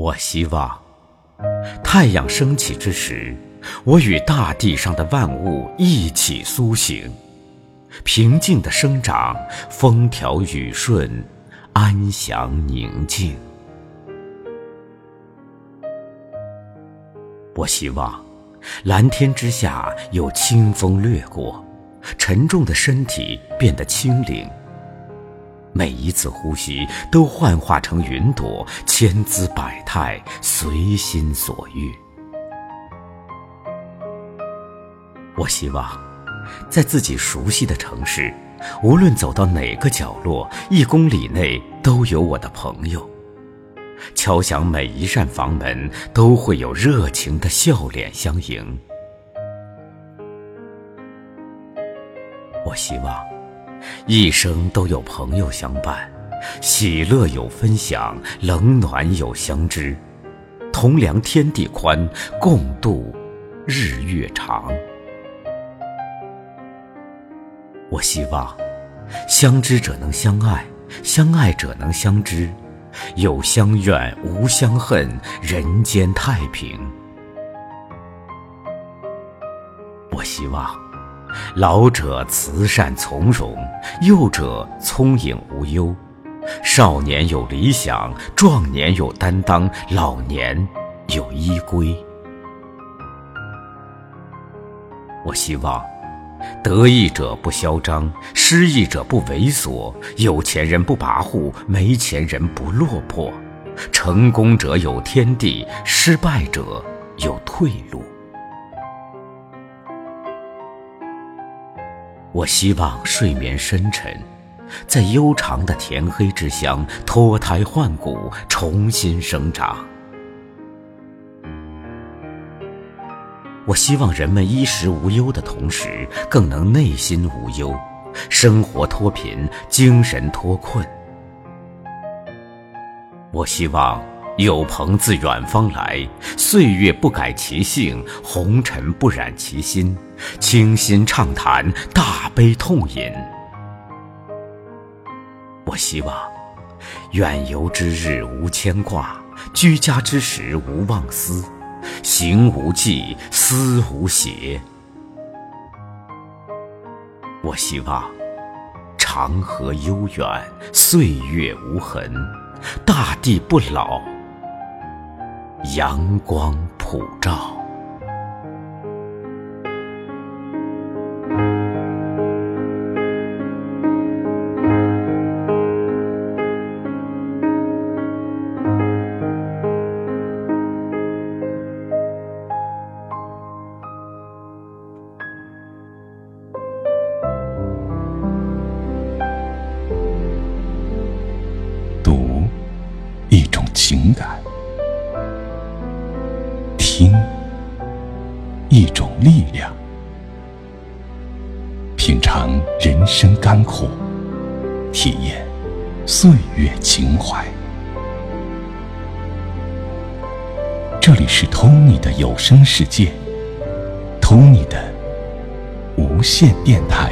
我希望，太阳升起之时，我与大地上的万物一起苏醒，平静的生长，风调雨顺，安详宁静。我希望，蓝天之下有清风掠过，沉重的身体变得轻灵。每一次呼吸都幻化成云朵，千姿百态，随心所欲。我希望，在自己熟悉的城市，无论走到哪个角落，一公里内都有我的朋友。敲响每一扇房门，都会有热情的笑脸相迎。我希望。一生都有朋友相伴，喜乐有分享，冷暖有相知，同量天地宽，共度日月长。我希望，相知者能相爱，相爱者能相知，有相怨无相恨，人间太平。我希望。老者慈善从容，幼者聪颖无忧，少年有理想，壮年有担当，老年有依归。我希望，得意者不嚣张，失意者不猥琐，有钱人不跋扈，没钱人不落魄，成功者有天地，失败者有退路。我希望睡眠深沉，在悠长的甜黑之乡脱胎换骨，重新生长。我希望人们衣食无忧的同时，更能内心无忧，生活脱贫，精神脱困。我希望。有朋自远方来，岁月不改其性，红尘不染其心。倾心畅谈，大悲痛饮。我希望，远游之日无牵挂，居家之时无妄思，行无忌，思无邪。我希望，长河悠远，岁月无痕，大地不老。阳光普照。读一种情感。听，一种力量；品尝人生甘苦，体验岁月情怀。这里是 Tony 的有声世界，Tony 的无线电台。